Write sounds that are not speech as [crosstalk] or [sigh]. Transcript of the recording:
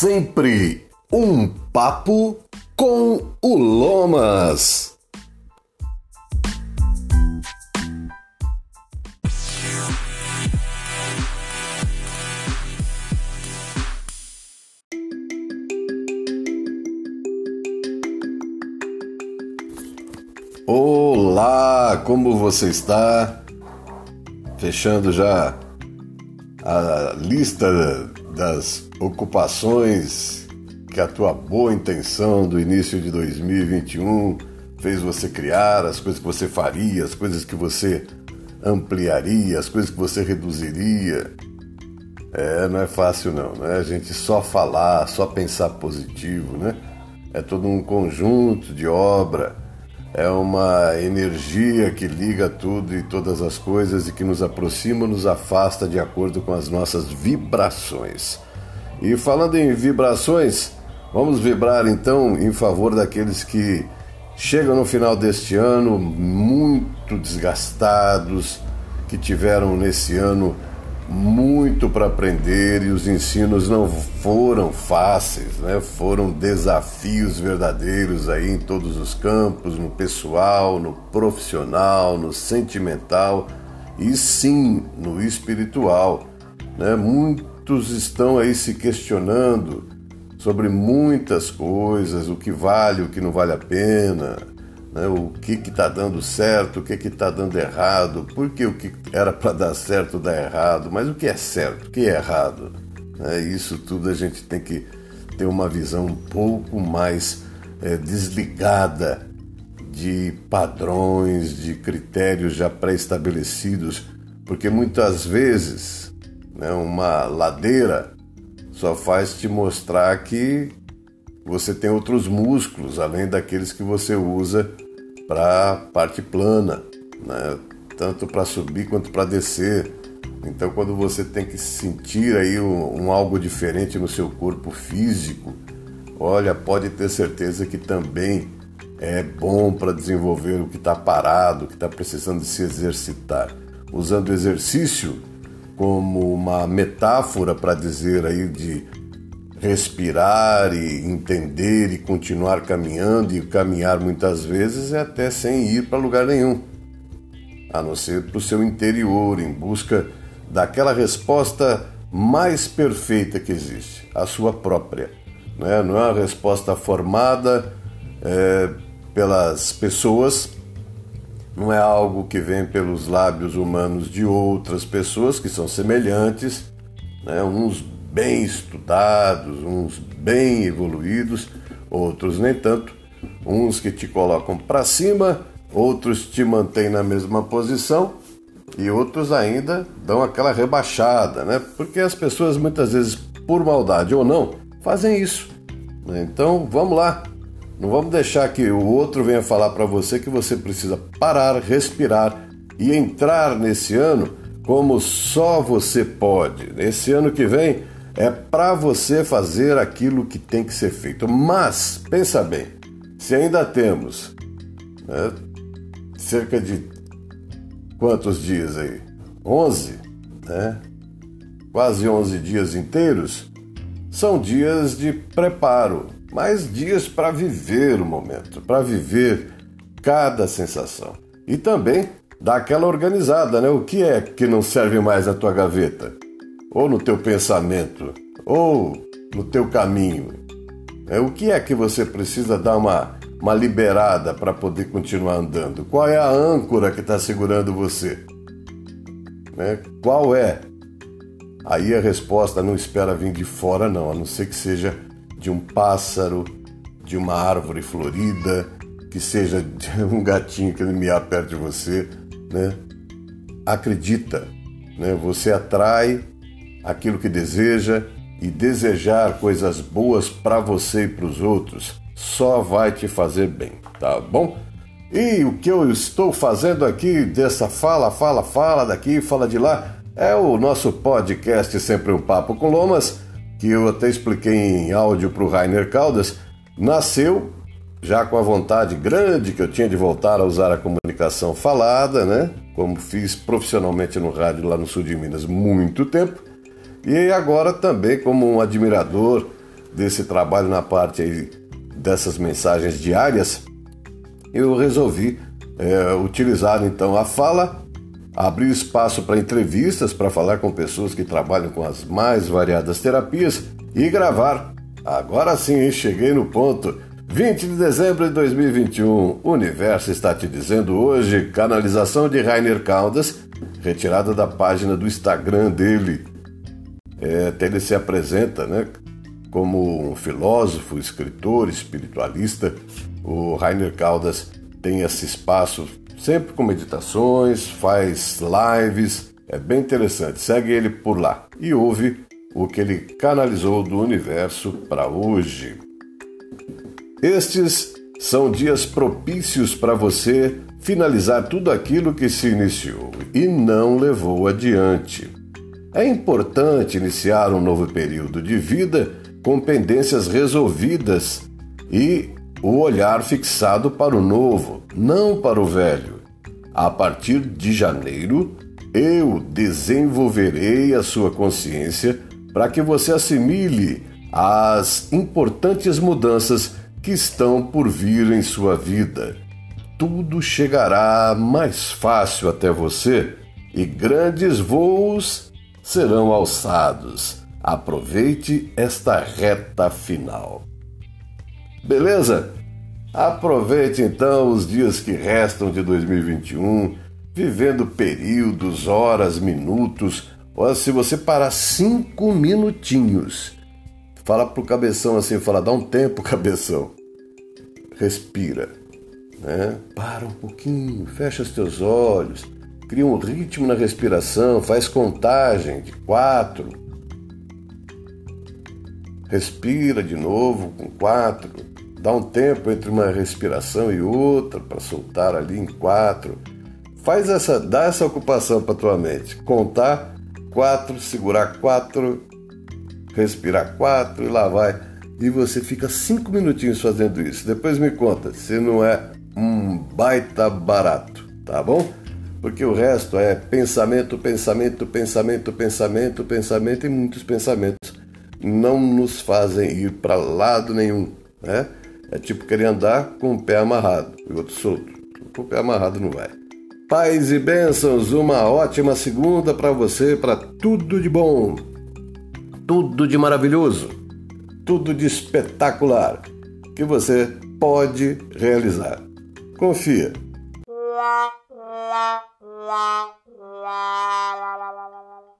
sempre um papo com o Lomas. Olá, como você está? Fechando já a lista das ocupações que a tua boa intenção do início de 2021 fez você criar, as coisas que você faria, as coisas que você ampliaria, as coisas que você reduziria. É, não é fácil não, né? A gente só falar, só pensar positivo, né? É todo um conjunto de obra, é uma energia que liga tudo e todas as coisas e que nos aproxima, nos afasta de acordo com as nossas vibrações. E falando em vibrações, vamos vibrar então em favor daqueles que chegam no final deste ano muito desgastados, que tiveram nesse ano muito para aprender e os ensinos não foram fáceis, né? Foram desafios verdadeiros aí em todos os campos, no pessoal, no profissional, no sentimental e sim no espiritual, né? Muito Muitos estão aí se questionando sobre muitas coisas, o que vale, o que não vale a pena, né? o que está dando certo, o que está dando errado, porque o que era para dar certo dá errado, mas o que é certo, o que é errado? É, isso tudo a gente tem que ter uma visão um pouco mais é, desligada de padrões, de critérios já pré-estabelecidos, porque muitas vezes né, uma ladeira, só faz te mostrar que você tem outros músculos além daqueles que você usa para parte plana, né, tanto para subir quanto para descer. Então, quando você tem que sentir aí um, um algo diferente no seu corpo físico, olha, pode ter certeza que também é bom para desenvolver o que está parado, o que está precisando se exercitar. Usando exercício, como uma metáfora para dizer aí de respirar e entender e continuar caminhando e caminhar muitas vezes é até sem ir para lugar nenhum, a não ser para o seu interior em busca daquela resposta mais perfeita que existe, a sua própria. Né? Não é uma resposta formada é, pelas pessoas não é algo que vem pelos lábios humanos de outras pessoas que são semelhantes, né? uns bem estudados, uns bem evoluídos, outros nem tanto, uns que te colocam para cima, outros te mantêm na mesma posição e outros ainda dão aquela rebaixada, né? Porque as pessoas muitas vezes, por maldade ou não, fazem isso. Né? Então vamos lá, não vamos deixar que o outro venha falar para você que você precisa parar, respirar e entrar nesse ano como só você pode. Nesse ano que vem é para você fazer aquilo que tem que ser feito. Mas pensa bem, se ainda temos né, cerca de quantos dias aí? 11, né? Quase 11 dias inteiros são dias de preparo mas dias para viver o momento, para viver cada sensação. E também dar aquela organizada, né? O que é que não serve mais na tua gaveta? Ou no teu pensamento? Ou no teu caminho? É, o que é que você precisa dar uma, uma liberada para poder continuar andando? Qual é a âncora que está segurando você? Né? Qual é? Aí a resposta não espera vir de fora, não, a não ser que seja de um pássaro, de uma árvore florida, que seja [laughs] um gatinho que miar perto de você, né? Acredita, né? Você atrai aquilo que deseja e desejar coisas boas para você e para os outros só vai te fazer bem, tá bom? E o que eu estou fazendo aqui dessa fala, fala, fala daqui, fala de lá, é o nosso podcast Sempre um Papo com Lomas que eu até expliquei em áudio para o Rainer Caldas, nasceu já com a vontade grande que eu tinha de voltar a usar a comunicação falada, né? Como fiz profissionalmente no rádio lá no sul de Minas muito tempo. E agora também como um admirador desse trabalho na parte aí dessas mensagens diárias, eu resolvi é, utilizar então a fala, abrir espaço para entrevistas, para falar com pessoas que trabalham com as mais variadas terapias e gravar. Agora sim, cheguei no ponto. 20 de dezembro de 2021, o universo está te dizendo hoje, canalização de Rainer Caldas, retirada da página do Instagram dele. É, até ele se apresenta, né? Como um filósofo, escritor, espiritualista, o Rainer Caldas tem esse espaço sempre com meditações, faz lives, é bem interessante. Segue ele por lá e ouve o que ele canalizou do universo para hoje. Estes são dias propícios para você finalizar tudo aquilo que se iniciou e não levou adiante. É importante iniciar um novo período de vida com pendências resolvidas e o olhar fixado para o novo, não para o velho. A partir de janeiro, eu desenvolverei a sua consciência para que você assimile as importantes mudanças que estão por vir em sua vida. Tudo chegará mais fácil até você e grandes voos serão alçados. Aproveite esta reta final. Beleza? Aproveite então os dias que restam de 2021, vivendo períodos, horas, minutos, ou se você parar cinco minutinhos, fala pro cabeção assim, fala, dá um tempo, [laughs] cabeção. Respira, né? Para um pouquinho, fecha os teus olhos, cria um ritmo na respiração, faz contagem de quatro, respira de novo com quatro, dá um tempo entre uma respiração e outra para soltar ali em quatro. Faz essa, dá essa ocupação para tua mente. Contar quatro, segurar quatro, respirar quatro e lá vai. E você fica cinco minutinhos fazendo isso. Depois me conta se não é um baita barato, tá bom? Porque o resto é pensamento, pensamento, pensamento, pensamento, pensamento e muitos pensamentos não nos fazem ir para lado nenhum, né? É tipo querer andar com o pé amarrado e outro solto. Com o pé amarrado não vai. Paz e bênçãos, uma ótima segunda para você, para tudo de bom, tudo de maravilhoso, tudo de espetacular que você pode realizar. Confia.